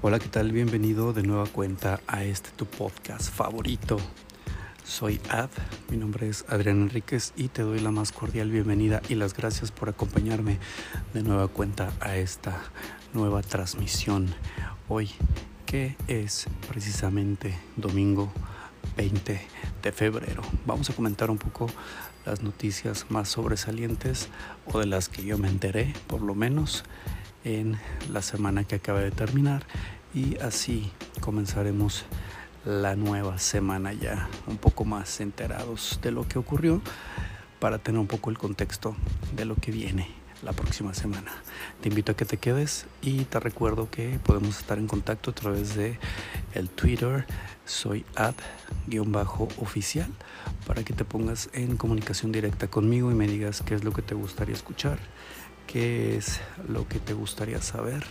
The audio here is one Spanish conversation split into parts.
Hola, ¿qué tal? Bienvenido de nueva cuenta a este tu podcast favorito. Soy Ad, mi nombre es Adrián Enríquez y te doy la más cordial bienvenida y las gracias por acompañarme de nueva cuenta a esta nueva transmisión. Hoy, que es precisamente domingo 20 de febrero. Vamos a comentar un poco las noticias más sobresalientes o de las que yo me enteré, por lo menos, en la semana que acaba de terminar y así comenzaremos la nueva semana ya un poco más enterados de lo que ocurrió para tener un poco el contexto de lo que viene la próxima semana. Te invito a que te quedes y te recuerdo que podemos estar en contacto a través de el Twitter soy ad-oficial para que te pongas en comunicación directa conmigo y me digas qué es lo que te gustaría escuchar qué es lo que te gustaría saber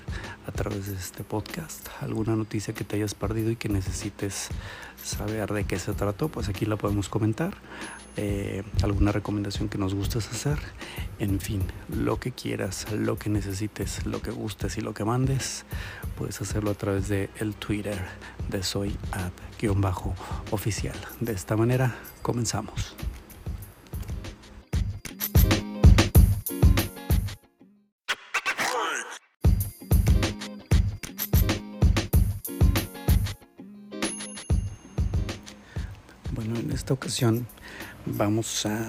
a través de este podcast, alguna noticia que te hayas perdido y que necesites saber de qué se trató, pues aquí la podemos comentar, eh, alguna recomendación que nos gustes hacer, en fin, lo que quieras, lo que necesites, lo que gustes y lo que mandes, puedes hacerlo a través de el Twitter de soy oficial. De esta manera comenzamos. Esta ocasión vamos a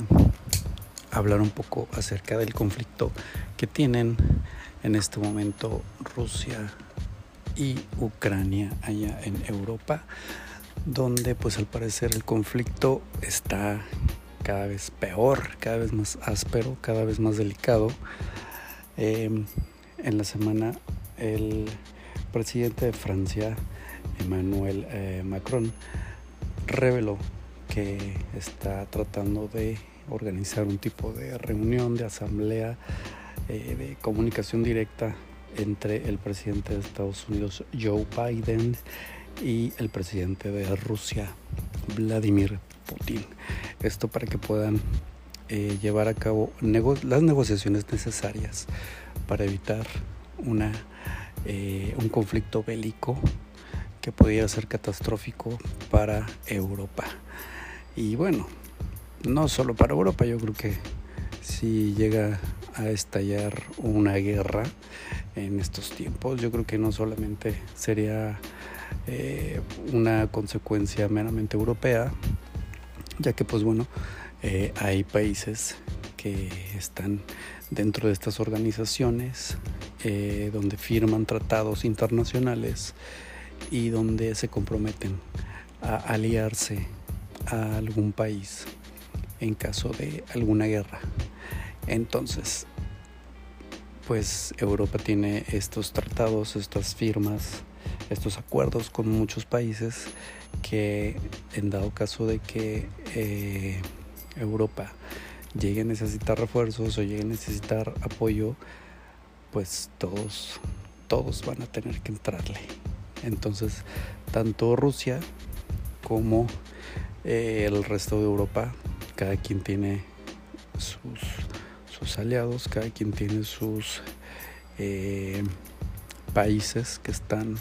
hablar un poco acerca del conflicto que tienen en este momento Rusia y Ucrania allá en Europa, donde pues al parecer el conflicto está cada vez peor, cada vez más áspero, cada vez más delicado. Em, en la semana el presidente de Francia, Emmanuel eh, Macron, reveló que está tratando de organizar un tipo de reunión, de asamblea, eh, de comunicación directa entre el presidente de Estados Unidos, Joe Biden, y el presidente de Rusia, Vladimir Putin. Esto para que puedan eh, llevar a cabo las negociaciones necesarias para evitar una, eh, un conflicto bélico que pudiera ser catastrófico para Europa. Y bueno, no solo para Europa, yo creo que si llega a estallar una guerra en estos tiempos, yo creo que no solamente sería eh, una consecuencia meramente europea, ya que pues bueno, eh, hay países que están dentro de estas organizaciones eh, donde firman tratados internacionales y donde se comprometen a aliarse a algún país en caso de alguna guerra. Entonces, pues Europa tiene estos tratados, estas firmas, estos acuerdos con muchos países que en dado caso de que eh, Europa llegue a necesitar refuerzos o llegue a necesitar apoyo, pues todos, todos van a tener que entrarle. Entonces, tanto Rusia como eh, el resto de Europa, cada quien tiene sus, aliados, cada quien tiene sus eh, países que están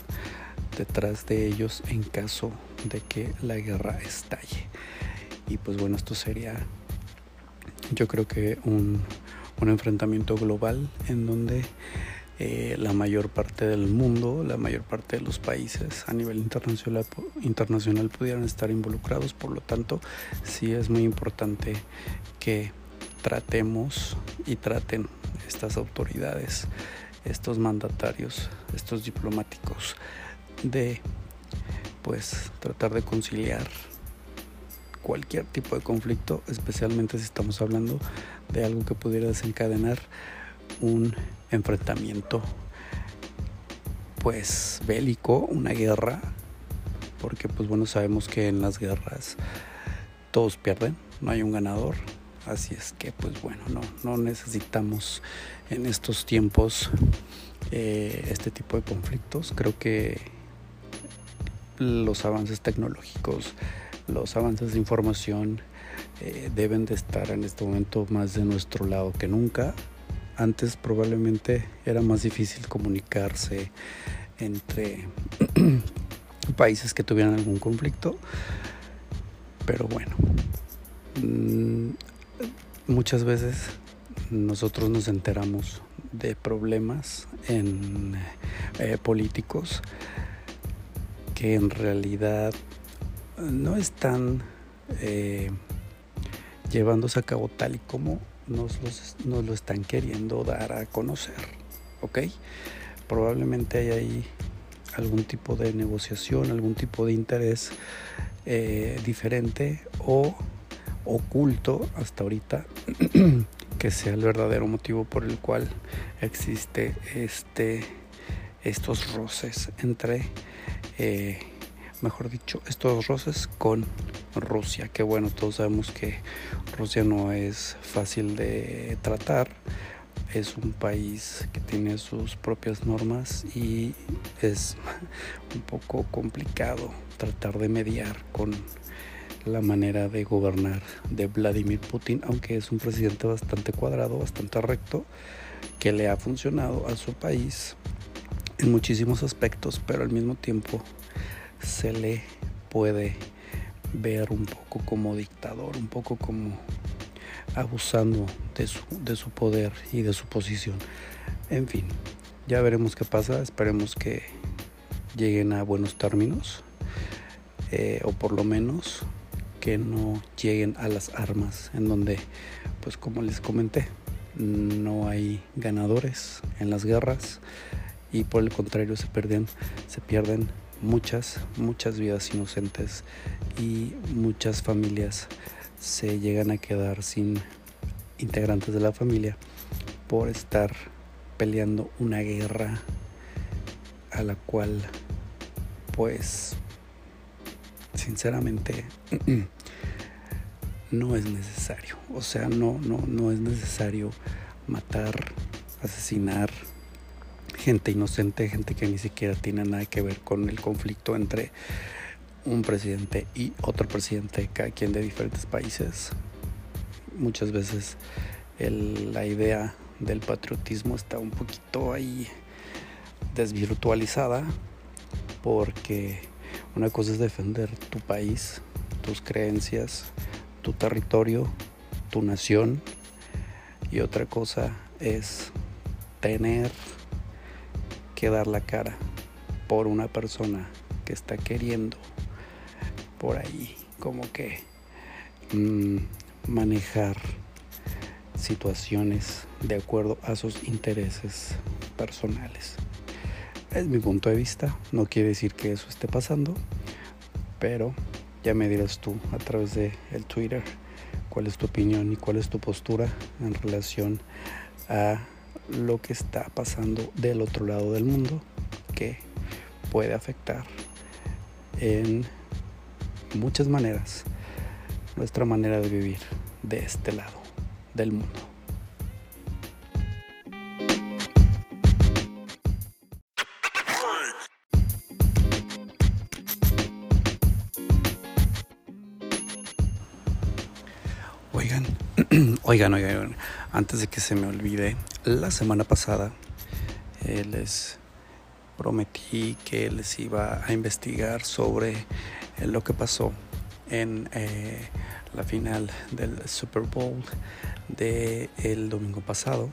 detrás de ellos en caso de que la guerra estalle. Y pues bueno, esto sería yo creo que un enfrentamiento global en donde eh, la mayor parte del mundo, la mayor parte de los países a nivel internacional, internacional pudieran estar involucrados. Por lo tanto, sí es muy importante que tratemos y traten estas autoridades, estos mandatarios, estos diplomáticos de pues tratar de conciliar cualquier tipo de conflicto, especialmente si estamos hablando de algo que pudiera desencadenar un enfrentamiento pues bélico, una guerra, porque pues bueno, sabemos que en las guerras todos pierden, no hay un ganador, así es que pues bueno, no, no necesitamos en estos tiempos eh, este tipo de conflictos. Creo que los avances tecnológicos, los avances de información eh, deben de estar en este momento más de nuestro lado que nunca. Antes probablemente era más difícil comunicarse entre países que tuvieran algún conflicto, pero bueno, mm, muchas veces nosotros nos enteramos de problemas eh, políticos que en realidad no están eh, llevándose a cabo tal y como nos, nos, lo están queriendo dar a conocer. ¿Ok? Probablemente hay ahí algún tipo de negociación, algún tipo de interés eh, diferente o oculto hasta ahorita que sea el verdadero motivo por el cual existe este estos roces entre eh, mejor dicho estos roces con Rusia. Que bueno todos sabemos que Rusia no es fácil de tratar. Es un país que tiene sus propias normas y es un poco complicado tratar de mediar con la manera de gobernar de Vladimir Putin, aunque es un presidente bastante cuadrado, bastante recto, que le ha funcionado a su país en muchísimos aspectos, pero al mismo tiempo se le puede ver un poco como dictador, un poco como abusando de su, de su poder y de su posición. En fin, ya veremos qué pasa, esperemos que lleguen a buenos términos, eh, o por lo menos que no lleguen a las armas, en donde, pues como les comenté, no hay ganadores en las guerras y por el contrario se pierden, se pierden muchas, muchas vidas inocentes y muchas familias se llegan a quedar sin integrantes de la familia por estar peleando una guerra a la cual pues sinceramente no es necesario. O sea, no, no, no es necesario matar, asesinar gente inocente, gente que ni siquiera tiene nada que ver con el conflicto entre un presidente y otro presidente, cada quien de diferentes países. Muchas veces la idea del patriotismo está un poquito ahí desvirtualizada porque una cosa es defender tu país, tus creencias, tu territorio, tu nación y otra cosa es tener que dar la cara por una persona que está queriendo por ahí como que mm, manejar situaciones de acuerdo a sus intereses personales. Es mi punto de vista, no quiere decir que eso esté pasando, pero ya me dirás tú a través de el Twitter cuál es tu opinión y cuál es tu postura en relación a lo que está pasando del otro lado del mundo que puede afectar en muchas maneras nuestra manera de vivir de este lado del mundo. Oigan, oigan, oigan, antes de que se me olvide, la semana pasada eh, les prometí que les iba a investigar sobre lo que pasó en eh, la final del Super Bowl del el domingo pasado.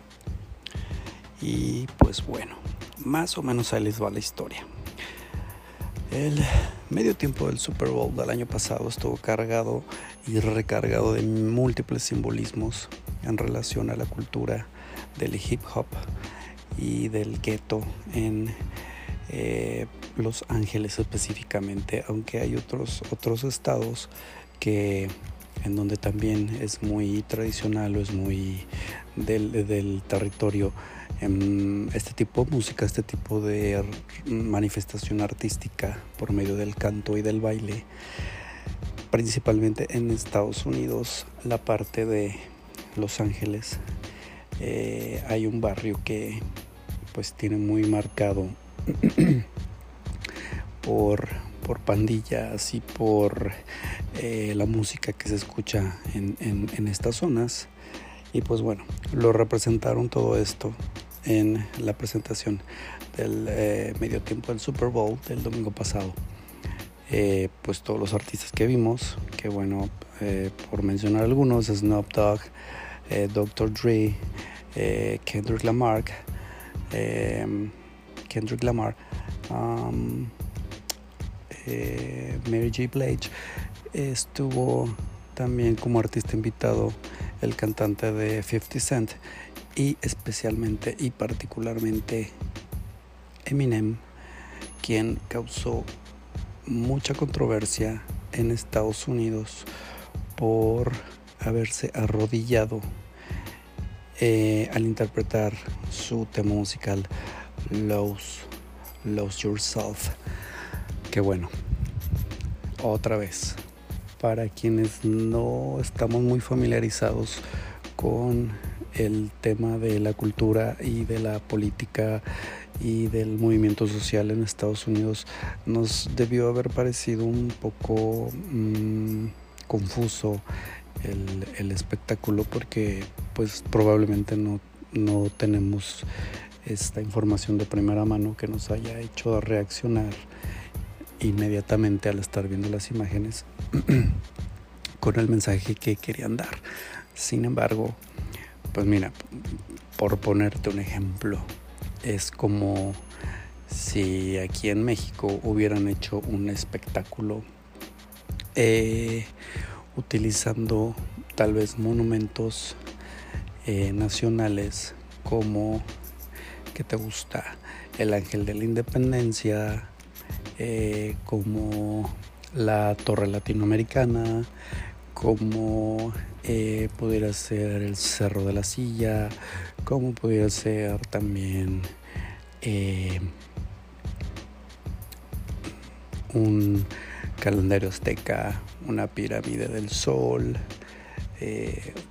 Y pues bueno, más o menos ahí les va la historia. El medio tiempo del Super Bowl del año pasado estuvo cargado y recargado de múltiples simbolismos en relación a la cultura del hip hop y del ghetto en eh, Los Ángeles específicamente, aunque hay otros, otros estados que en donde también es muy tradicional o es muy del, territorio en este tipo de música, este tipo de manifestación artística por medio del canto y del baile, principalmente en Estados Unidos, la parte de Los Ángeles, eh, hay un barrio que pues tiene muy marcado por, por pandillas y por eh, la música que se escucha en, estas zonas. Y pues bueno, lo representaron todo esto en la presentación del eh, medio tiempo del Super Bowl del domingo pasado. Pues todos los artistas que vimos, que bueno, por mencionar algunos, Snoop Dogg, Dr. Dre, Kendrick Lamar, Kendrick Lamar, um, eh, Mary J. Blige, estuvo también como artista invitado el cantante de 50 Cent y especialmente y particularmente Eminem, quien causó mucha controversia en Estados Unidos por haberse arrodillado eh, al interpretar su tema musical Lose, Lose Yourself. Que bueno, otra vez, para quienes no estamos muy familiarizados con el tema de la cultura y de la política y del movimiento social en Estados Unidos, nos debió haber parecido un poco mm, confuso el, espectáculo porque pues probablemente no, no tenemos esta información de primera mano que nos haya hecho reaccionar inmediatamente al estar viendo las imágenes con el mensaje que querían dar. Sin embargo, pues mira, por ponerte un ejemplo, es como si aquí en México hubieran hecho un espectáculo eh, utilizando tal vez monumentos eh, nacionales como que te gusta el ángel de la independencia eh, como la torre latinoamericana, como eh, pudiera ser el cerro de la silla, como pudiera ser también eh, un calendario azteca, una pirámide del sol,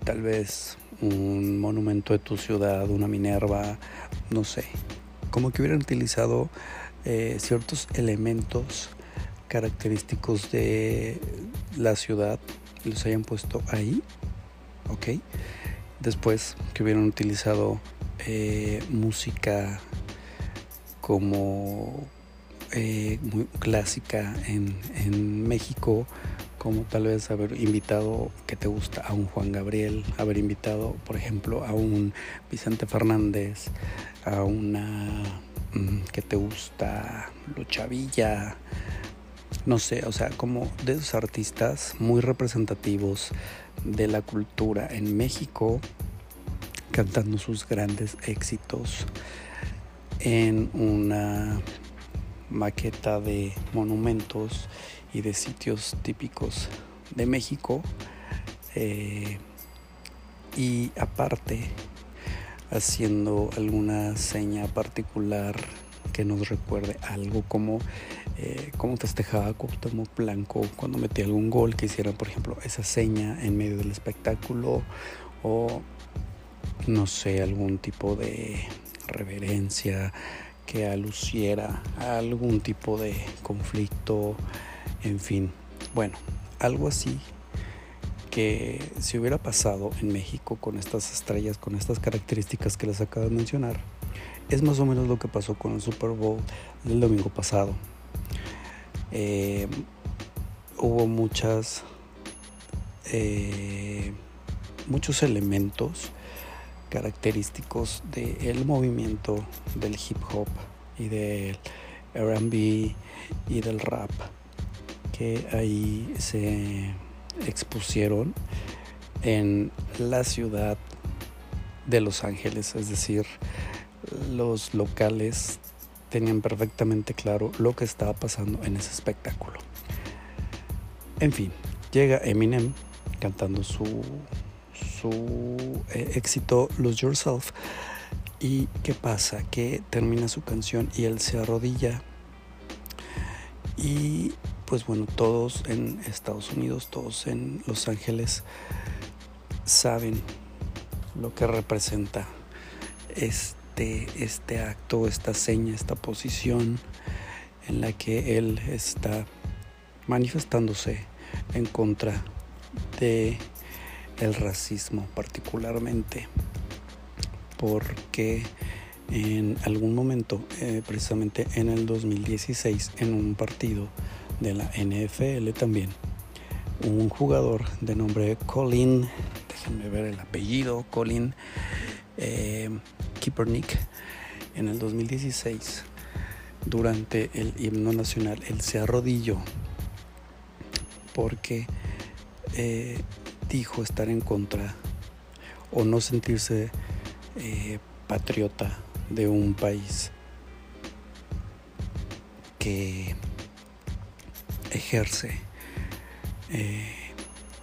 tal vez un monumento de tu ciudad, una Minerva, no sé, como que hubieran utilizado eh, ciertos elementos característicos de la ciudad y los hayan puesto ahí, ¿ok? Después que hubieran utilizado eh, música como eh, muy clásica en México, como tal vez haber invitado que te gusta a un Juan Gabriel, haber invitado, por ejemplo, a un Vicente Fernández, a una mm, que te gusta Lucha Villa, no sé, o sea, como de esos artistas muy representativos de la cultura en México, cantando sus grandes éxitos en una maqueta de monumentos y de sitios típicos de México. Eh, y aparte, haciendo alguna seña particular que nos recuerde algo como eh, cómo festejaba Cuauhtémoc Blanco cuando metía algún gol, que hicieran por ejemplo esa seña en medio del espectáculo o no sé, algún tipo de reverencia que aluciera algún tipo de conflicto en fin, bueno, algo así que si hubiera pasado en México con estas estrellas, con estas características que les acabo de mencionar, es más o menos lo que pasó con el Super Bowl del domingo pasado. Eh, hubo muchas, eh, muchos elementos característicos del movimiento del hip hop y del RB y del rap que ahí se expusieron en la ciudad de Los Ángeles, es decir, los locales tenían perfectamente claro lo que estaba pasando en ese espectáculo. En fin, llega Eminem cantando su, su eh, éxito Lose Yourself. ¿Y qué pasa? Que termina su canción y él se arrodilla y pues bueno, todos en Estados Unidos, todos en Los Ángeles saben lo que representa este, este acto, esta seña, esta posición en la que él está manifestándose en contra de el racismo particularmente porque en algún momento eh, precisamente en el 2016 en un partido de la NFL también un jugador de nombre Colin déjenme ver el apellido Colin eh, Kaepernick en el 2016 durante el himno nacional él se arrodilló porque eh, dijo estar en contra o no sentirse eh, patriota de un país que ejerce eh,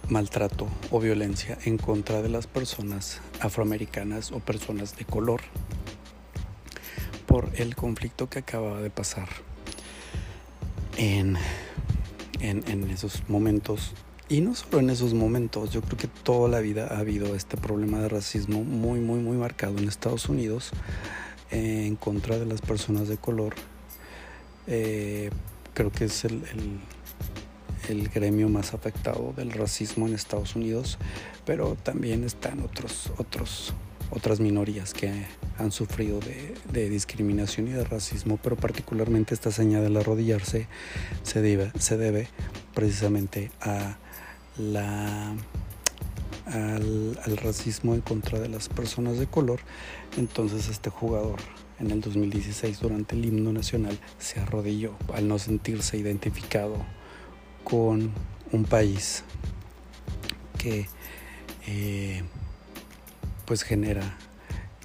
maltrato o violencia en contra de las personas afroamericanas o personas de color por el conflicto que acababa de pasar en, en, esos momentos. Y no solo en esos momentos, yo creo que toda la vida ha habido este problema de racismo muy, muy, muy marcado en Estados Unidos eh, en contra de las personas de color. Eh, creo que es el, el, gremio más afectado del racismo en Estados Unidos, pero también están otros, otros otras minorías que han sufrido de, discriminación y de racismo, pero particularmente esta señal del arrodillarse se debe, se debe precisamente al, al, racismo en contra de las personas de color. Entonces este jugador en el 2016 durante el himno nacional se arrodilló al no sentirse identificado con un país que eh, pues genera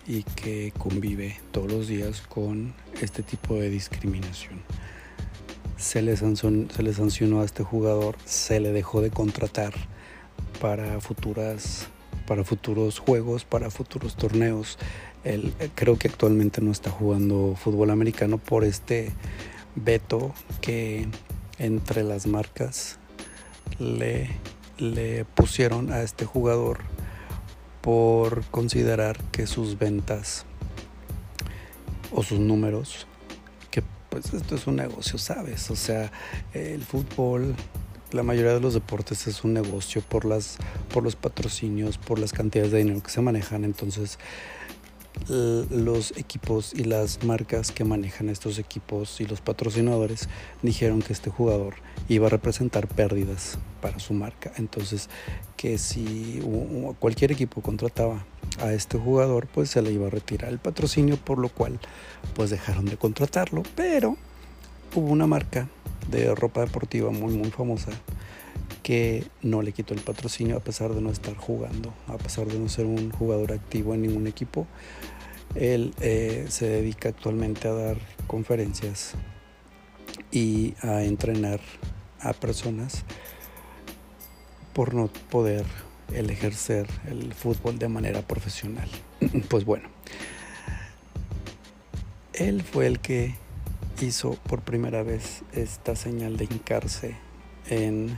y que convive todos los días con este tipo de discriminación. Se le, sancionó, se le sancionó a este jugador, se le dejó de contratar para futuras para futuros juegos, para futuros torneos. Él, eh, creo que actualmente no está jugando fútbol americano por este veto que entre las marcas le, le pusieron a este jugador por considerar que sus ventas o sus números, que pues esto es un negocio, ¿sabes? O sea, el fútbol, la mayoría de los deportes es un negocio por las por los patrocinios, por las cantidades de dinero que se manejan, entonces los equipos y las marcas que manejan estos equipos y los patrocinadores dijeron que este jugador iba a representar pérdidas para su marca. Entonces, que si cualquier equipo contrataba a este jugador, pues se le iba a retirar el patrocinio, por lo cual pues dejaron de contratarlo, pero hubo una marca de ropa deportiva muy muy famosa que no le quitó el patrocinio a pesar de no estar jugando, a pesar de no ser un jugador activo en ningún equipo. Él eh, se dedica actualmente a dar conferencias y a entrenar a personas por no poder el ejercer el fútbol de manera profesional. pues bueno, él fue el que hizo por primera vez esta señal de hincarse en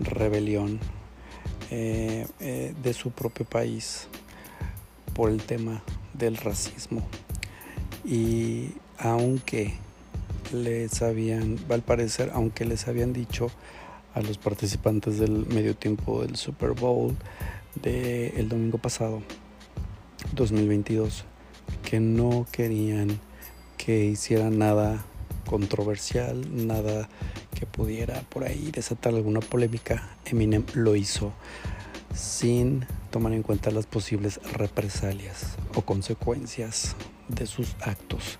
rebelión eh, eh, de su propio país por el tema del racismo. Y aunque les habían, al parecer, aunque les habían dicho a los participantes del medio tiempo del Super Bowl del domingo pasado, 2022, que no querían que hicieran nada controversial, nada que pudiera por ahí desatar alguna polémica, Eminem lo hizo sin tomar en cuenta las posibles represalias o consecuencias de sus actos.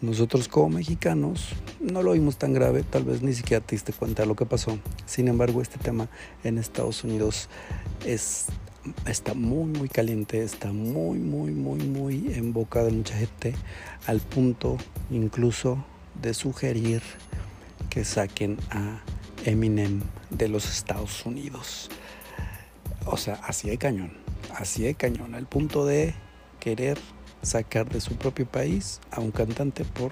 Nosotros como mexicanos no lo vimos tan grave, tal vez ni siquiera te diste cuenta de lo que pasó. Sin embargo, este tema en Estados Unidos es, está muy, muy caliente, está muy, muy, muy, muy en boca de mucha gente, al punto incluso de sugerir que saquen a Eminem de los Estados Unidos. O sea, así de cañón, así de cañón, al punto de querer sacar de su propio país a un cantante por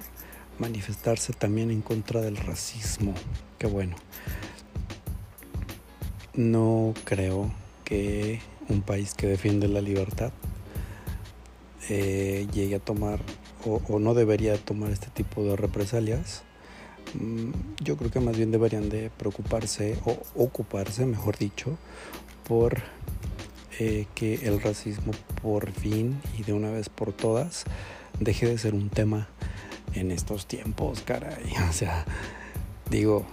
manifestarse también en contra del racismo. Qué bueno. No creo que un país que defiende la libertad eh, llegue a tomar o, no debería tomar este tipo de represalias. Mm, yo creo que más bien deberían de preocuparse o ocuparse, mejor dicho, por eh, que el racismo por fin y de una vez por todas deje de ser un tema en estos tiempos, caray. O sea, digo,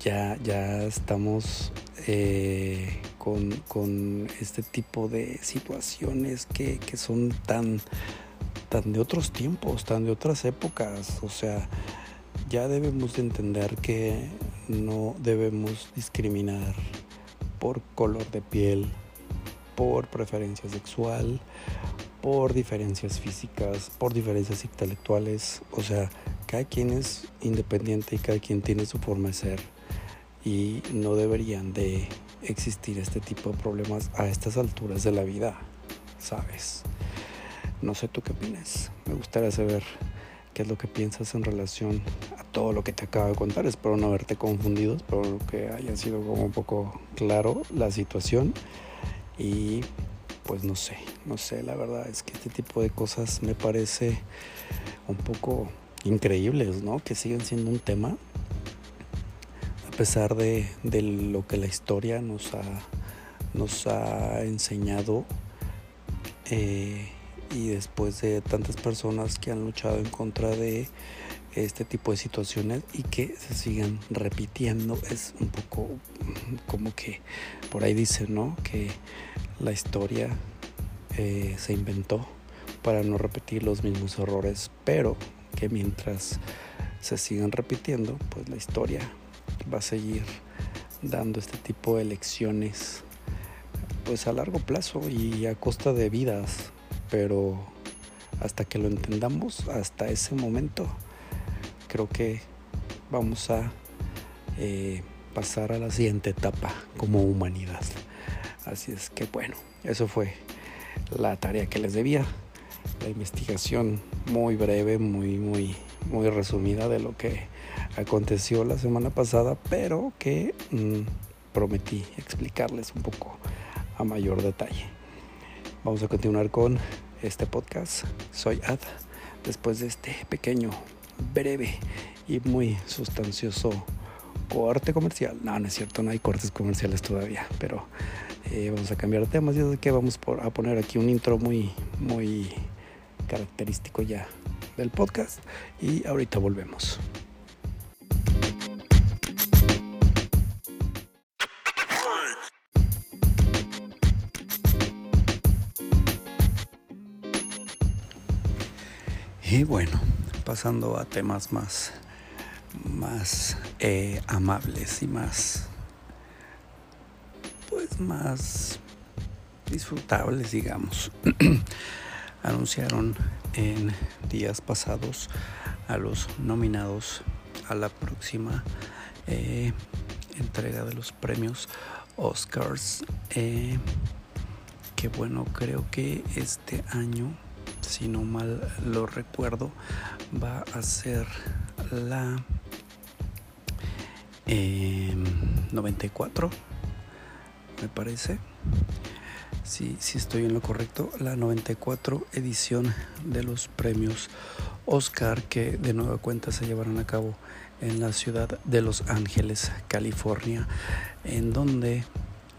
ya, ya estamos eh, con, este tipo de situaciones que, que son tan, tan de otros tiempos, tan de otras épocas. O sea, ya debemos de entender que no debemos discriminar por color de piel, por preferencia sexual, por diferencias físicas, por diferencias intelectuales. O sea, cada quien es independiente y cada quien tiene su forma de ser. Y no deberían de existir este tipo de problemas a estas alturas de la vida, ¿sabes? No sé tú qué opinas. Me gustaría saber qué es lo que piensas en relación a todo lo que te acabo de contar. Espero no haberte confundido, espero que haya sido como un poco claro la situación. Y pues no sé, no sé, la verdad es que este tipo de cosas me parece un poco increíbles, ¿no? Que siguen siendo un tema a pesar de, lo que la historia nos ha, nos ha enseñado eh, y después de tantas personas que han luchado en contra de este tipo de situaciones y que se sigan repitiendo es un poco como que por ahí dicen no que la historia eh, se inventó para no repetir los mismos errores pero que mientras se sigan repitiendo pues la historia va a seguir dando este tipo de lecciones pues a largo plazo y a costa de vidas pero hasta que lo entendamos hasta ese momento creo que vamos a eh, pasar a la siguiente etapa como humanidad. Así es que bueno, eso fue la tarea que les debía. La investigación muy breve, muy, muy, muy resumida de lo que aconteció la semana pasada, pero que mm, prometí explicarles un poco a mayor detalle. Vamos a continuar con este podcast. Soy Ad. Después de este pequeño breve y muy sustancioso corte comercial. No, no es cierto, no hay cortes comerciales todavía, pero eh, vamos a cambiar de temas. Y es que vamos a poner aquí un intro muy, muy característico ya del podcast y ahorita volvemos. Y bueno, pasando a temas más, más eh, amables y más, pues más disfrutables, digamos. Anunciaron en días pasados a los nominados a la próxima eh, entrega de los premios Oscars. Eh, que bueno, creo que este año si no mal lo recuerdo, va a ser la 94, em, me parece. Si, estoy en lo correcto, la 94 edición de los premios Oscar que de nueva cuenta se llevarán a cabo en la ciudad de Los Ángeles, California, en donde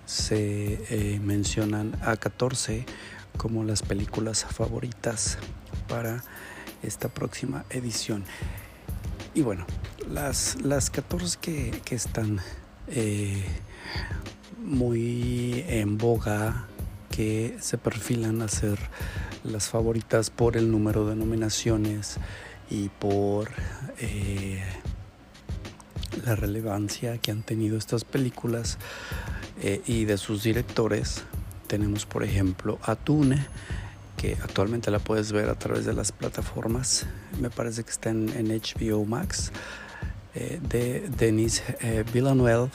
se eh, mencionan a 14 como las películas favoritas para esta próxima edición. Y bueno, las, las 14 que, están eh, muy en boga, que se perfilan a ser las favoritas por el número de nominaciones y por eh, la relevancia que han tenido estas películas eh, y de sus directores, tenemos por ejemplo Atune, que actualmente la puedes ver a través de las plataformas. Me parece que está en, HBO Max. Eh, de Denis eh, Villeneuve.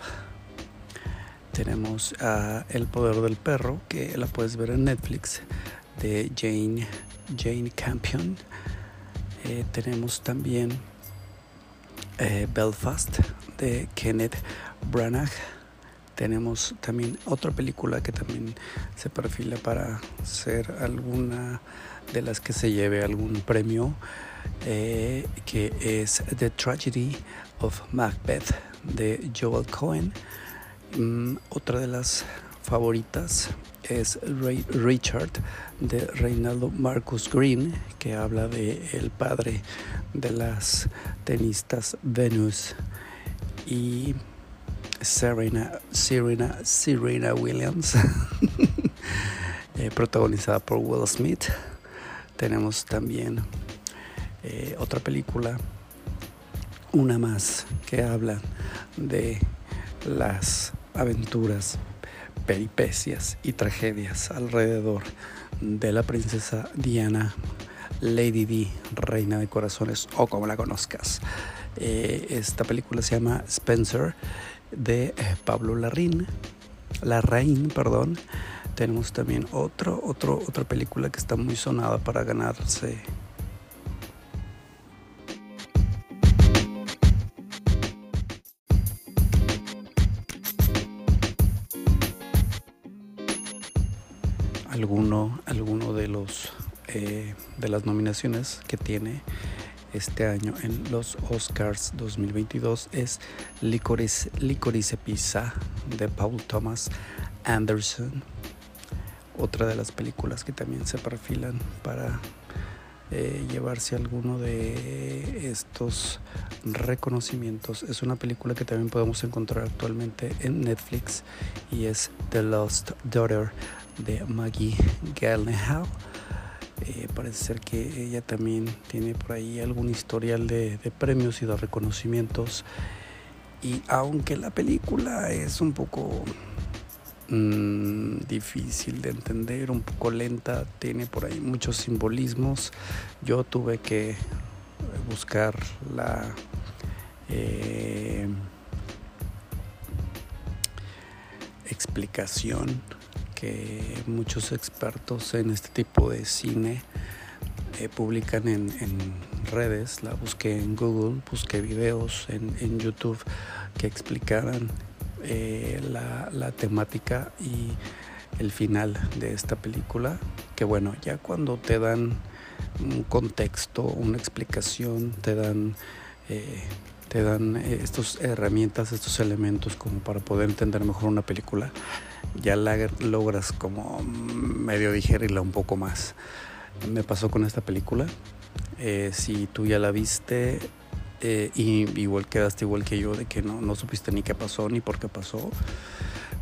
Tenemos a El Poder del Perro, que la puedes ver en Netflix, de Jane, Jane Campion. Eh, tenemos también Belfast, de Kenneth Branagh Tenemos también otra película que también se perfila para ser alguna de las que se lleve algún premio, eh, que es The Tragedy of Macbeth de Joel Cohen. Mm, otra de las favoritas es Richard de Reinaldo Marcus Green, que habla de el padre de las tenistas Venus y Serena, Serena, Serena Williams, eh, protagonizada por Will Smith. Tenemos también eh, otra película, una más, que habla de las aventuras, peripecias y tragedias alrededor de la princesa Diana, Lady D, Reina de Corazones o como la conozcas. Eh, esta película se llama Spencer de eh, Pablo Larraín, Larraín, perdón. Tenemos también otro, otro, otra película que está muy sonada para ganarse alguno, alguno de los eh, de las nominaciones que tiene este año en los Oscars 2022 es Licorice, Licorice Pizza de Paul Thomas Anderson. Otra de las películas que también se perfilan para eh, llevarse alguno de estos reconocimientos. Es una película que también podemos encontrar actualmente en Netflix y es The Lost Daughter de Maggie Gyllenhaal. Eh, parece ser que ella también tiene por ahí algún historial de, premios y de reconocimientos. Y aunque la película es un poco mm, difícil de entender, un poco lenta, tiene por ahí muchos simbolismos, yo tuve que buscar la... Eh, explicación muchos expertos en este tipo de cine eh, publican en, redes, la busqué en Google, busqué videos en, YouTube que explicaran eh, la, la, temática y el final de esta película, que bueno, ya cuando te dan un contexto, una explicación, te dan... Eh, te dan estas herramientas, estos elementos como para poder entender mejor una película ya la logras como medio digerirla un poco más. Me pasó con esta película. Eh, si tú ya la viste eh, y igual quedaste igual que yo de que no, no supiste ni qué pasó ni por qué pasó,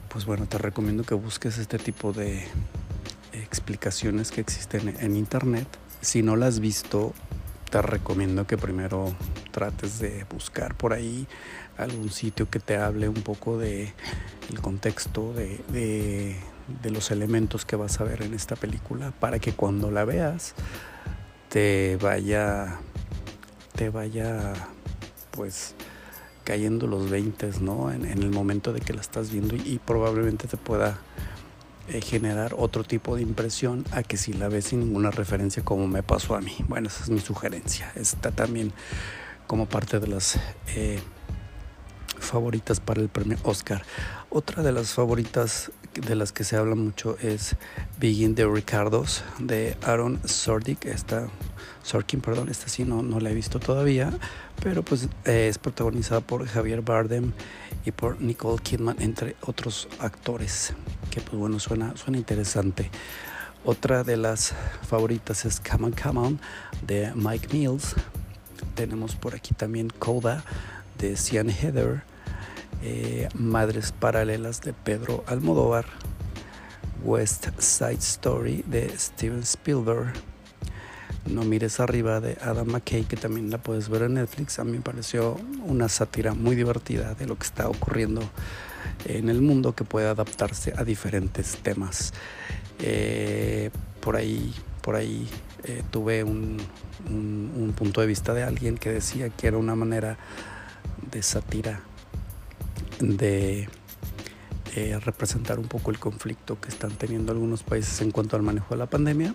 pues bueno, te recomiendo que busques este tipo de explicaciones que existen en internet. Si no las has visto, te recomiendo que primero trates de buscar por ahí algún sitio que te hable un poco de el contexto de, los elementos que vas a ver en esta película para que cuando la veas te vaya te vaya pues cayendo los 20 no en, el momento de que la estás viendo y, probablemente te pueda eh, generar otro tipo de impresión a que si la ves sin ninguna referencia como me pasó a mí. Bueno esa es mi sugerencia. Está también como parte de las eh, favoritas para el premio Oscar. Otra de las favoritas de las que se habla mucho es Begin de Ricardos de Aaron Sorkin. Esta, Sorkin, perdón, esta sí no, no la he visto todavía, pero pues eh, es protagonizada por Javier Bardem y por Nicole Kidman, entre otros actores, que pues bueno, suena, suena interesante. Otra de las favoritas es Come On, Come On de Mike Mills. Tenemos por aquí también Coda de Cian Heather eh, Madres Paralelas de Pedro Almodóvar, West Side Story de Steven Spielberg, No mires arriba de Adam McKay, que también la puedes ver en Netflix. A mí me pareció una sátira muy divertida de lo que está ocurriendo en el mundo que puede adaptarse a diferentes temas. Eh, por ahí, por ahí eh, tuve un, un punto de vista de alguien que decía que era una manera de sátira de representar un poco el conflicto que están teniendo algunos países en cuanto al manejo de la pandemia,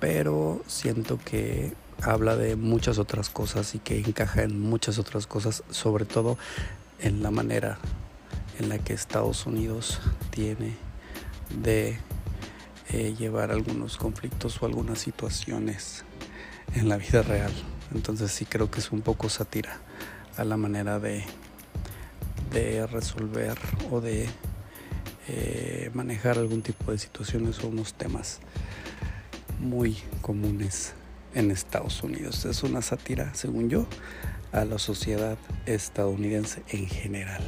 pero siento que habla de muchas otras cosas y que encaja en muchas otras cosas, sobre todo en la manera en la que Estados Unidos tiene de eh, llevar algunos conflictos o algunas situaciones en la vida real. Entonces sí creo que es un poco sátira a la manera de, de resolver o de eh, manejar algún tipo de situaciones o unos temas muy comunes en Estados Unidos. Es una sátira, según yo, a la sociedad estadounidense en general.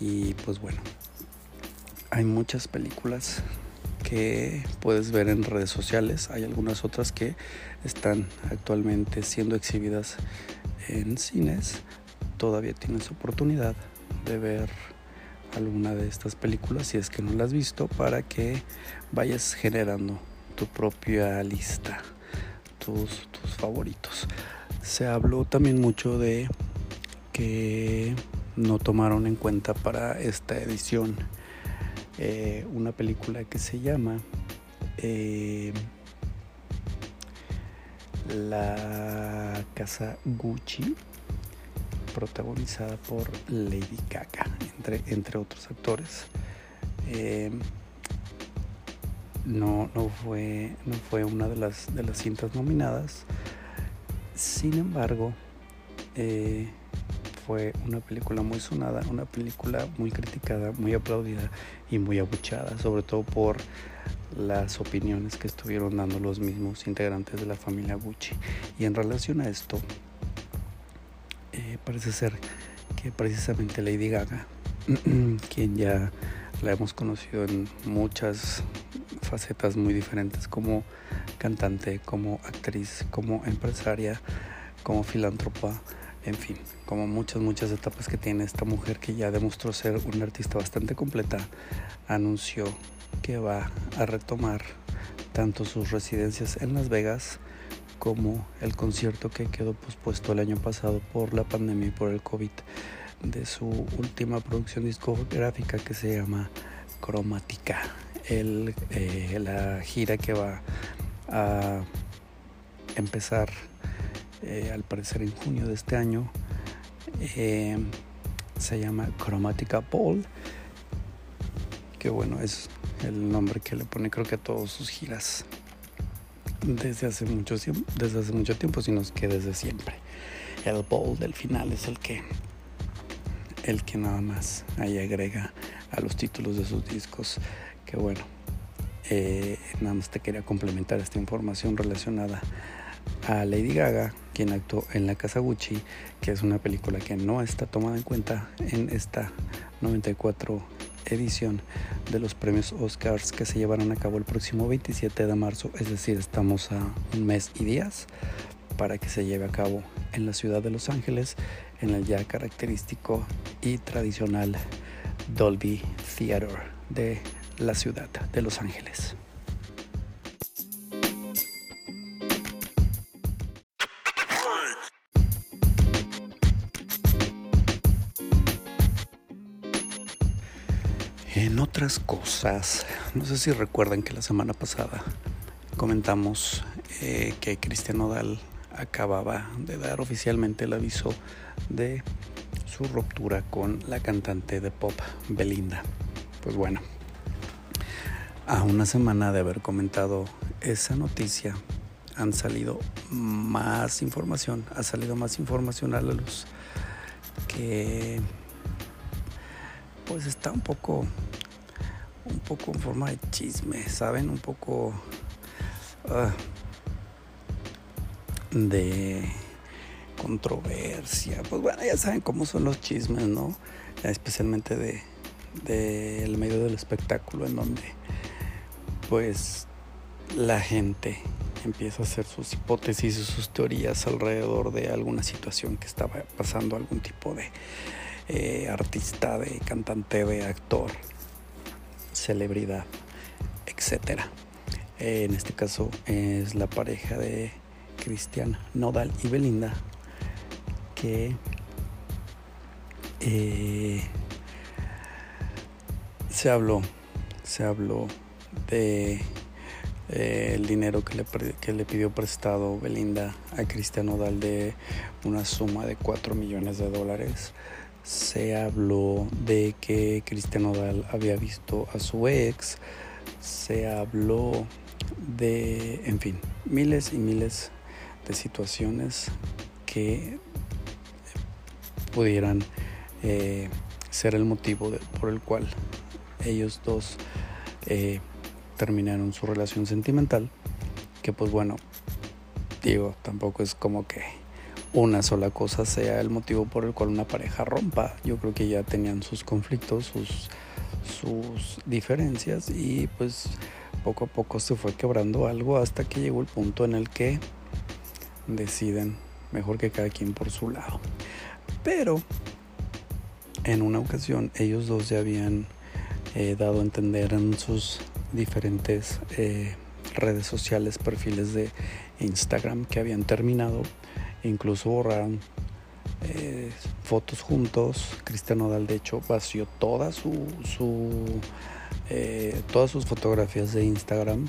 Y pues bueno, hay muchas películas que puedes ver en redes sociales. Hay algunas otras que están actualmente siendo exhibidas en cines. Todavía tienes oportunidad de ver alguna de estas películas si es que no las has visto para que vayas generando tu propia lista, tus, tus favoritos. Se habló también mucho de que no tomaron en cuenta para esta edición eh, una película que se llama eh, La Casa Gucci, protagonizada por Lady Gaga, entre, entre otros actores. Eh, no, no, fue, no fue una de las, de las cintas nominadas. Sin embargo, fue una película muy sonada, una película muy criticada, muy aplaudida y muy abuchada, sobre todo por las opiniones que estuvieron dando los mismos integrantes de la familia Gucci. Y en relación a esto, eh, parece ser que precisamente Lady Gaga, quien ya la hemos conocido en muchas facetas muy diferentes como cantante, como actriz, como empresaria, como filántropa, en fin, como muchas, muchas etapas que tiene esta mujer que ya demostró ser una artista bastante completa, anunció que va a retomar tanto sus residencias en Las Vegas como el concierto que quedó pospuesto el año pasado por la pandemia y por el COVID de su última producción discográfica que se llama Cromática. El, eh, la gira que va a empezar eh, al parecer en junio de este año. Eh, se llama Chromatica Ball, que bueno, es el nombre que le pone creo que a todas sus giras desde hace mucho, desde hace mucho tiempo, sino que desde siempre. El ball del final es el que, el que nada más ahí agrega a los títulos de sus discos. Que bueno, eh, nada más te quería complementar esta información relacionada a Lady Gaga, quien actuó en La Casa Gucci, que es una película que no está tomada en cuenta en esta 94 edición de los premios Oscars que se llevarán a cabo el próximo 27 de marzo, es decir, estamos a un mes y días para que se lleve a cabo en la ciudad de Los Ángeles, en el ya característico y tradicional Dolby Theater de la ciudad de Los Ángeles. Otras cosas, no sé si recuerdan que la semana pasada comentamos eh, que Cristian Nodal acababa de dar oficialmente el aviso de su ruptura con la cantante de pop Belinda. Pues bueno, a una semana de haber comentado esa noticia, han salido más información, ha salido más información a la luz que pues está un poco un poco en forma de chisme, ¿saben? Un poco ah, de controversia. Pues bueno, ya saben cómo son los chismes, ¿no? Especialmente de del medio del espectáculo en donde pues la gente empieza a hacer sus hipótesis y sus teorías alrededor de alguna situación que estaba pasando, algún tipo de eh, artista, de cantante, de actor, celebridad, etc. en este caso es la pareja de Cristian Nodal y Belinda que eh, se habló, se habló de eh, el dinero que le, que le pidió prestado Belinda a Cristian Nodal de una suma de 4 millones de dólares se habló de que Cristian Odal había visto a su ex, se habló de, en fin, miles y miles de situaciones que pudieran eh, ser el motivo por el cual ellos dos eh, terminaron su relación sentimental, que pues bueno, digo, tampoco es como que una sola cosa sea el motivo por el cual una pareja rompa. Yo creo que ya tenían sus conflictos, sus, diferencias y pues poco a poco se fue quebrando algo hasta que llegó el punto en el que deciden mejor que cada quien por su lado. Pero en una ocasión ellos dos ya habían eh, dado a entender en sus diferentes eh, redes sociales, perfiles de Instagram que habían terminado incluso borraron eh, fotos juntos. Cristian Nodal de hecho vació toda su, eh, todas sus fotografías de Instagram.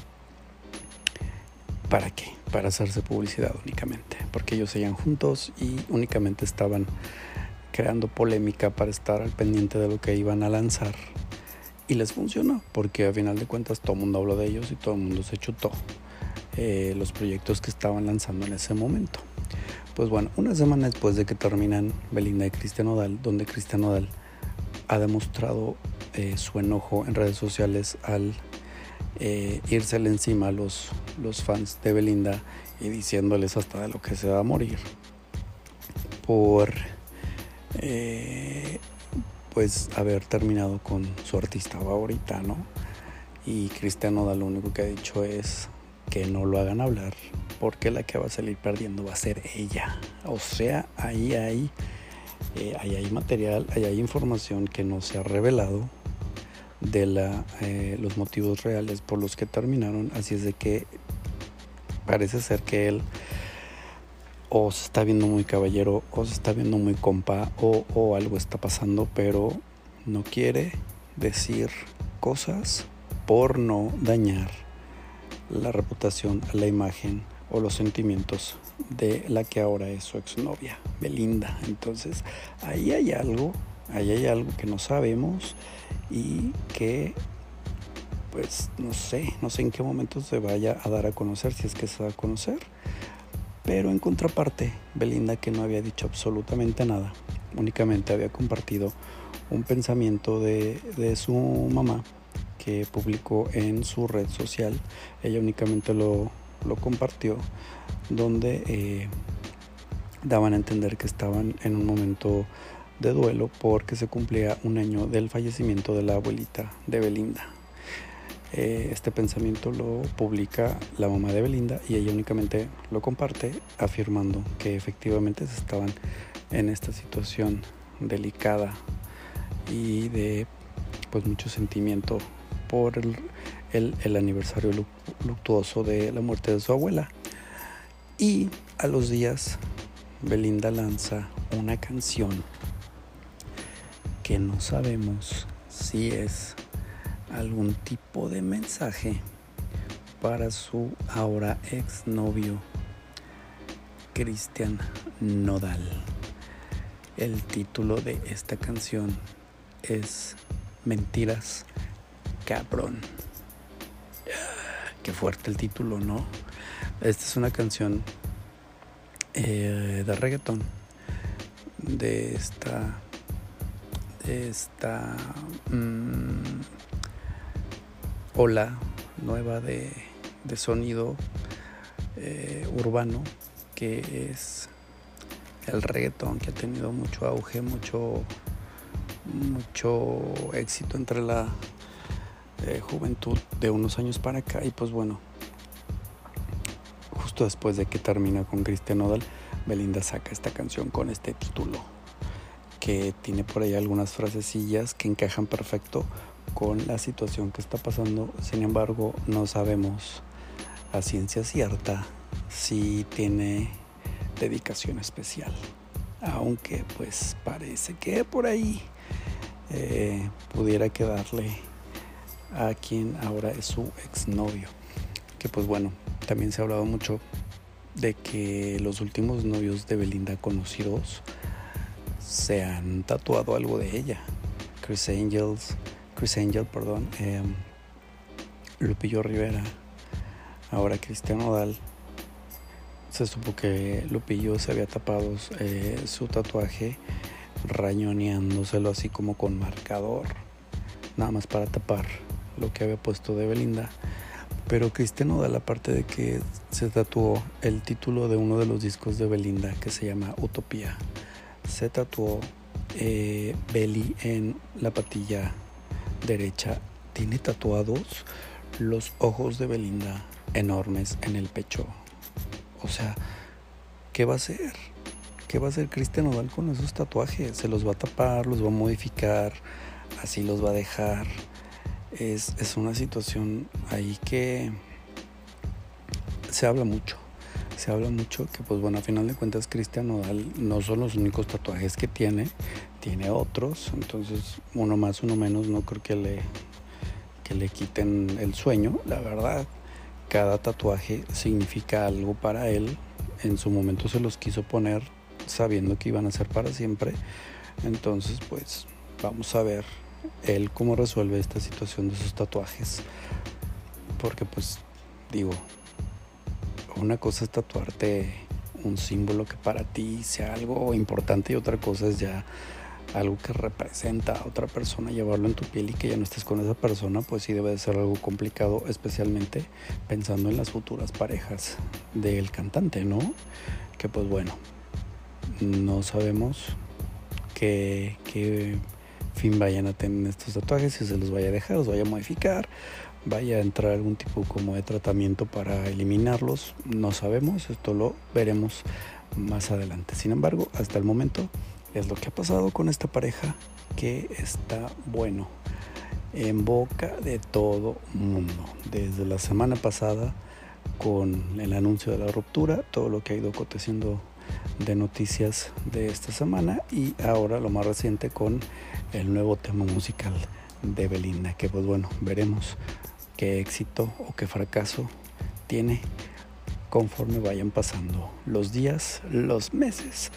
¿Para qué? Para hacerse publicidad únicamente. Porque ellos seguían juntos y únicamente estaban creando polémica para estar al pendiente de lo que iban a lanzar. Y les funcionó, porque a final de cuentas todo el mundo habló de ellos y todo el mundo se chutó eh, los proyectos que estaban lanzando en ese momento. Pues bueno, una semana después de que terminan Belinda y Cristian Odal, donde Cristian Odal ha demostrado eh, su enojo en redes sociales al eh, encima a los, los fans de Belinda y diciéndoles hasta de lo que se va a morir por eh, pues haber terminado con su artista favorita, ¿no? Y Cristian Odal lo único que ha dicho es que no lo hagan hablar, porque la que va a salir perdiendo va a ser ella. O sea, ahí hay, eh, hay material, ahí hay información que no se ha revelado de la, eh, los motivos reales por los que terminaron. Así es de que parece ser que él o se está viendo muy caballero o se está viendo muy compa o, o algo está pasando, pero no quiere decir cosas por no dañar la reputación, la imagen o los sentimientos de la que ahora es su exnovia, Belinda. Entonces, ahí hay algo, ahí hay algo que no sabemos y que, pues, no sé, no sé en qué momento se vaya a dar a conocer, si es que se va a conocer. Pero en contraparte, Belinda, que no había dicho absolutamente nada, únicamente había compartido un pensamiento de, de su mamá que publicó en su red social. Ella únicamente lo, compartió, donde eh, daban a entender que estaban en un momento de duelo porque se cumplía un año del fallecimiento de la abuelita de Belinda. Eh, este pensamiento lo publica la mamá de Belinda y ella únicamente lo comparte afirmando que efectivamente se estaban en esta situación delicada y de pues mucho sentimiento por el, aniversario luctuoso de la muerte de su abuela. Y a los días, Belinda lanza una canción que no sabemos si es algún tipo de mensaje para su ahora exnovio Cristian Nodal. El título de esta canción es Mentiras cabrón. Qué fuerte el título, ¿no? Esta es una canción eh, de reggaeton de esta de esta mm, ola nueva de, de sonido eh, urbano que es el reggaeton que ha tenido mucho auge mucho mucho éxito entre la juventud de unos años para acá y pues bueno, justo después de que termina con Cristian Nodal, Belinda saca esta canción con este título que tiene por ahí algunas frasecillas que encajan perfecto con la situación que está pasando. Sin embargo, no sabemos a ciencia cierta si tiene dedicación especial. Aunque pues parece que por ahí eh, pudiera quedarle a quien ahora es su exnovio. Que pues bueno, también se ha hablado mucho de que los últimos novios de Belinda conocidos se han tatuado algo de ella. Chris Angels, Chris Angel, perdón, em, Lupillo Rivera, ahora Cristiano Dal. Se supo que Lupillo se había tapado eh, su tatuaje rañoneándoselo así como con marcador, nada más para tapar lo que había puesto de Belinda. Pero Cristiano da la parte de que se tatuó el título de uno de los discos de Belinda que se llama Utopía. Se tatuó eh, Beli en la patilla derecha. Tiene tatuados los ojos de Belinda enormes en el pecho. O sea, ¿qué va a hacer? ¿Qué va a hacer Cristian Odal con esos tatuajes? Se los va a tapar, los va a modificar, así los va a dejar. Es, una situación ahí que se habla mucho. Se habla mucho que, pues bueno, a final de cuentas, Cristian Odal no son los únicos tatuajes que tiene, tiene otros. Entonces, uno más, uno menos, no creo que le, que le quiten el sueño, la verdad. Cada tatuaje significa algo para él. En su momento se los quiso poner sabiendo que iban a ser para siempre. Entonces, pues vamos a ver él cómo resuelve esta situación de sus tatuajes. Porque pues digo, una cosa es tatuarte un símbolo que para ti sea algo importante y otra cosa es ya algo que representa a otra persona, llevarlo en tu piel y que ya no estés con esa persona, pues sí debe de ser algo complicado, especialmente pensando en las futuras parejas del cantante, ¿no? Que pues bueno, no sabemos qué, fin vayan a tener estos tatuajes, si se los vaya a dejar, los vaya a modificar, vaya a entrar algún tipo como de tratamiento para eliminarlos, no sabemos, esto lo veremos más adelante. Sin embargo, hasta el momento es lo que ha pasado con esta pareja que está bueno en boca de todo mundo. Desde la semana pasada con el anuncio de la ruptura, todo lo que ha ido aconteciendo de noticias de esta semana y ahora lo más reciente con el nuevo tema musical de Belinda, que pues bueno, veremos qué éxito o qué fracaso tiene conforme vayan pasando los días, los meses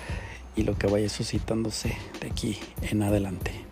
y lo que vaya suscitándose de aquí en adelante.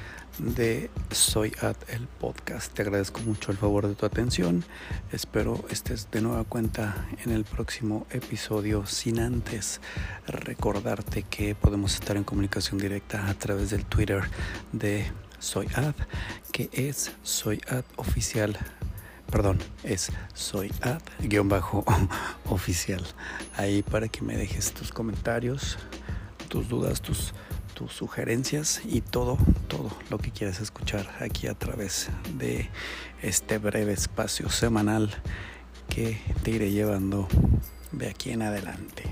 de Soy Ad el podcast. Te agradezco mucho el favor de tu atención. Espero estés de nueva cuenta en el próximo episodio. Sin antes recordarte que podemos estar en comunicación directa a través del Twitter de Soy Ad, que es Soy Ad Oficial perdón, es soy ad-oficial. Ahí para que me dejes tus comentarios, tus dudas, tus, sugerencias y todo, todo lo que quieras escuchar aquí a través de este breve espacio semanal que te iré llevando de aquí en adelante.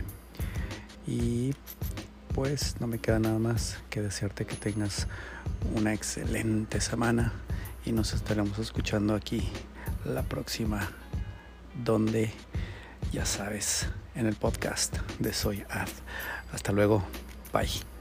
Y pues no me queda nada más que desearte que tengas una excelente semana y nos estaremos escuchando aquí la próxima, donde ya sabes, en el podcast de Soy Ad. Hasta luego, bye.